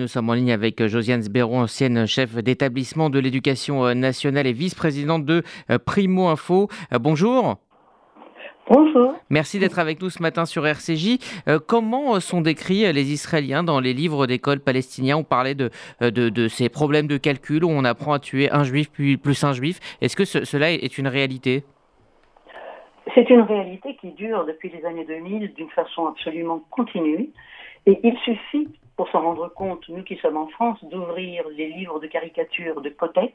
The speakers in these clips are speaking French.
Nous sommes en ligne avec euh, Josiane Sbéron, ancienne chef d'établissement de l'éducation euh, nationale et vice-présidente de euh, Primo Info. Bonjour. Bonjour. Merci d'être avec nous ce matin sur RCJ. comment sont décrits les Israéliens dans les livres d'école palestiniens? On parlait de, de, ces problèmes de calcul où on apprend à tuer un juif puis plus un juif. Est-ce que cela est une réalité? C'est une réalité qui dure depuis les années 2000 d'une façon absolument continue. Et il suffit pour s'en rendre compte, nous qui sommes en France, d'ouvrir les livres de caricature de Kotek,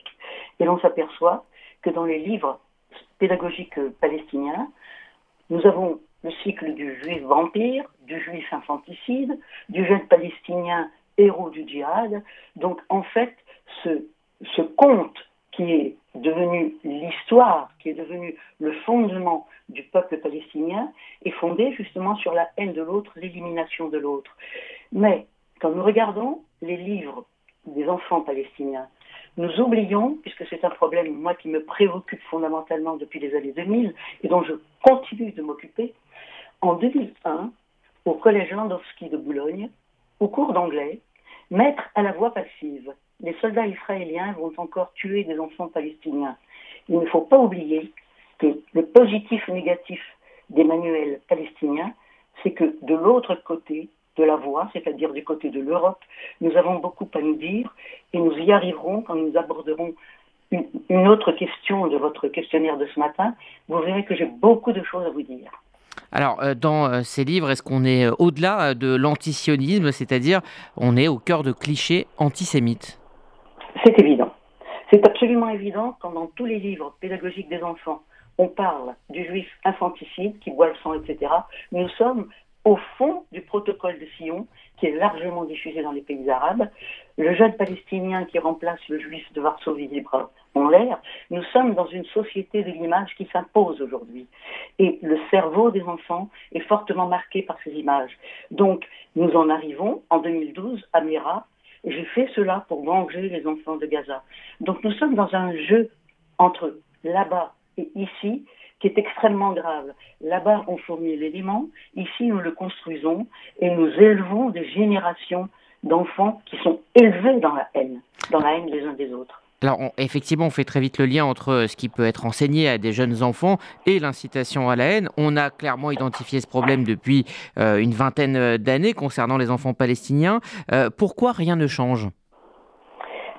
et l'on s'aperçoit que dans les livres pédagogiques palestiniens, nous avons le cycle du juif vampire, du juif infanticide, du jeune palestinien héros du djihad. Donc en fait, ce, ce conte qui est devenu l'histoire, qui est devenu le fondement du peuple palestinien, est fondé justement sur la haine de l'autre, l'élimination de l'autre. Mais quand nous regardons les livres des enfants palestiniens, nous oublions, puisque c'est un problème, moi, qui me préoccupe fondamentalement depuis les années 2000 et dont je continue de m'occuper, en 2001, au Collège Landowski de Boulogne, au cours d'anglais, mettre à la voix passive. Les soldats israéliens vont encore tuer des enfants palestiniens. Il ne faut pas oublier que le positif négatif des manuels palestiniens, c'est que de l'autre côté, de la voie, c'est-à-dire du côté de l'Europe. Nous avons beaucoup à nous dire et nous y arriverons quand nous aborderons une, autre question de votre questionnaire de ce matin. Vous verrez que j'ai beaucoup de choses à vous dire. Alors, euh, dans euh, ces livres, est-ce qu'on est euh, au-delà de l'antisionisme, c'est-à-dire on est au cœur de clichés antisémites? C'est évident. C'est absolument évident quand dans tous les livres pédagogiques des enfants, on parle du juif infanticide qui boit le sang, etc. Nous sommes au fond du protocole de Sion, qui est largement diffusé dans les pays arabes, le jeune palestinien qui remplace le juif de Varsovie libre en l'air, nous sommes dans une société de l'image qui s'impose aujourd'hui. Et le cerveau des enfants est fortement marqué par ces images. Donc, nous en arrivons en 2012 à Mera, et j'ai fait cela pour venger les enfants de Gaza. Donc, nous sommes dans un jeu entre là-bas et ici, qui est extrêmement grave. Là-bas, on fournit l'élément, ici, nous le construisons et nous élevons des générations d'enfants qui sont élevés dans la haine, dans la haine les uns des autres. Alors, effectivement, on fait très vite le lien entre euh, ce qui peut être enseigné à des jeunes enfants et l'incitation à la haine. On a clairement identifié ce problème depuis euh, une vingtaine euh, d'années concernant les enfants palestiniens. pourquoi rien ne change?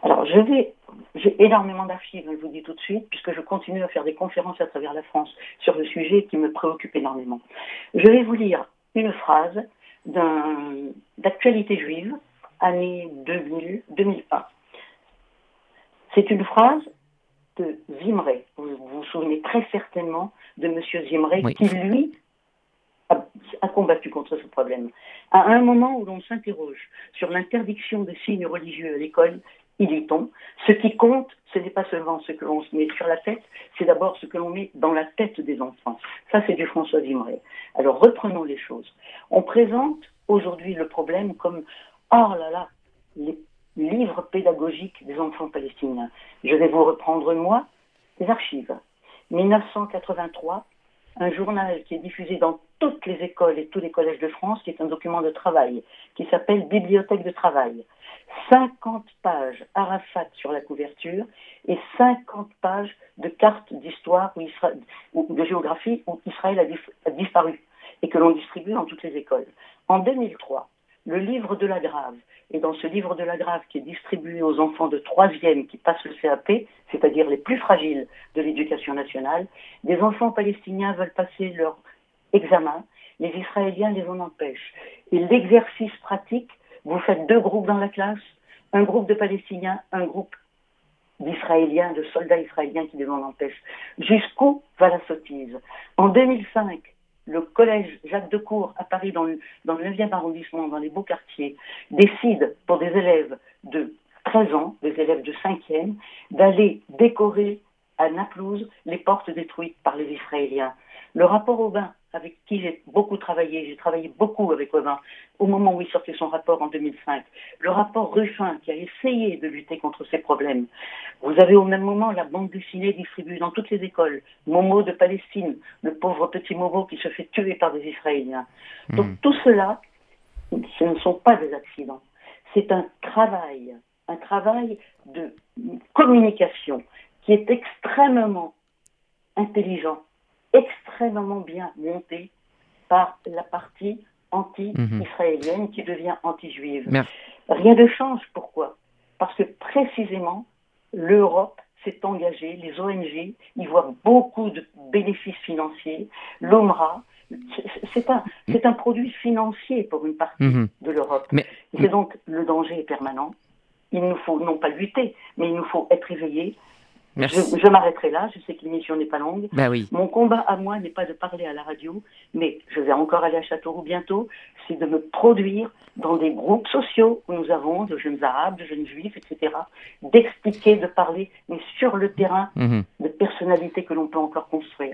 Alors, je vais j'ai énormément d'archives, je vous dis tout de suite, puisque je continue à faire des conférences à travers la France sur le sujet qui me préoccupe énormément. Je vais vous lire une phrase d'actualité juive, année 2000, 2001. C'est une phrase de Zimre. Vous, vous souvenez très certainement de M. Zimre, qui lui a, a, combattu contre ce problème. À un moment où l'on s'interroge sur l'interdiction des signes religieux à l'école, il est on Ce qui compte, ce n'est pas seulement ce que l'on se met sur la tête, c'est d'abord ce que l'on met dans la tête des enfants. Ça, c'est du François Vimray. Alors, reprenons les choses. On présente aujourd'hui le problème comme, oh là là, les livres pédagogiques des enfants palestiniens. Je vais vous reprendre, moi, les archives. 1983, un journal qui est diffusé dans toutes les écoles et tous les collèges de France, qui est un document de travail, qui s'appelle Bibliothèque de travail. 50 pages Arafat sur la couverture et 50 pages de cartes d'histoire ou de géographie où Israël a, disparu et que l'on distribue dans toutes les écoles. En 2003, le livre de la Grave, et dans ce livre de la Grave qui est distribué aux enfants de troisième qui passent le CAP, c'est-à-dire les plus fragiles de l'éducation nationale, des enfants palestiniens veulent passer leur examen, les Israéliens les en empêchent. Et l'exercice pratique, vous faites deux groupes dans la classe, un groupe de Palestiniens, un groupe d'Israéliens, de soldats israéliens qui les en empêchent. Jusqu'où va la sottise? En 2005, le collège Jacques Decour à Paris, dans le, dans le 9e arrondissement, dans les beaux quartiers, décide pour des élèves de 13 ans, des élèves de 5e, d'aller décorer à Naplouse les portes détruites par les Israéliens. Le rapport Aubin, avec qui j'ai beaucoup travaillé, j'ai travaillé beaucoup avec Aubin au moment où il sortait son rapport en 2005, le rapport Ruffin qui a essayé de lutter contre ces problèmes. Vous avez au même moment la bande dessinée distribuée dans toutes les écoles, Momo de Palestine, le pauvre petit Momo qui se fait tuer par des Israéliens. Donc hmm. tout cela, ce ne sont pas des accidents. c'est un travail, un travail de communication qui est extrêmement intelligent, extrêmement bien monté par la partie anti-israélienne qui devient anti-juive. Rien ne change. Pourquoi? Parce que précisément, l'Europe s'est engagée, les ONG, ils voient beaucoup de bénéfices financiers, l'OMRA, c'est un, un produit financier pour une partie mhm. de l'Europe. Mais... C'est donc le danger est permanent. Il nous faut non pas lutter, mais il nous faut être éveillés, je, m'arrêterai là, je sais que l'émission n'est pas longue. Oui. Mon combat à moi n'est pas de parler à la radio, mais je vais encore aller à Châteauroux bientôt, c'est de me produire dans des groupes sociaux où nous avons de jeunes arabes, de jeunes juifs, etc., d'expliquer, de parler, mais sur le terrain, mhm. de personnalités que l'on peut encore construire.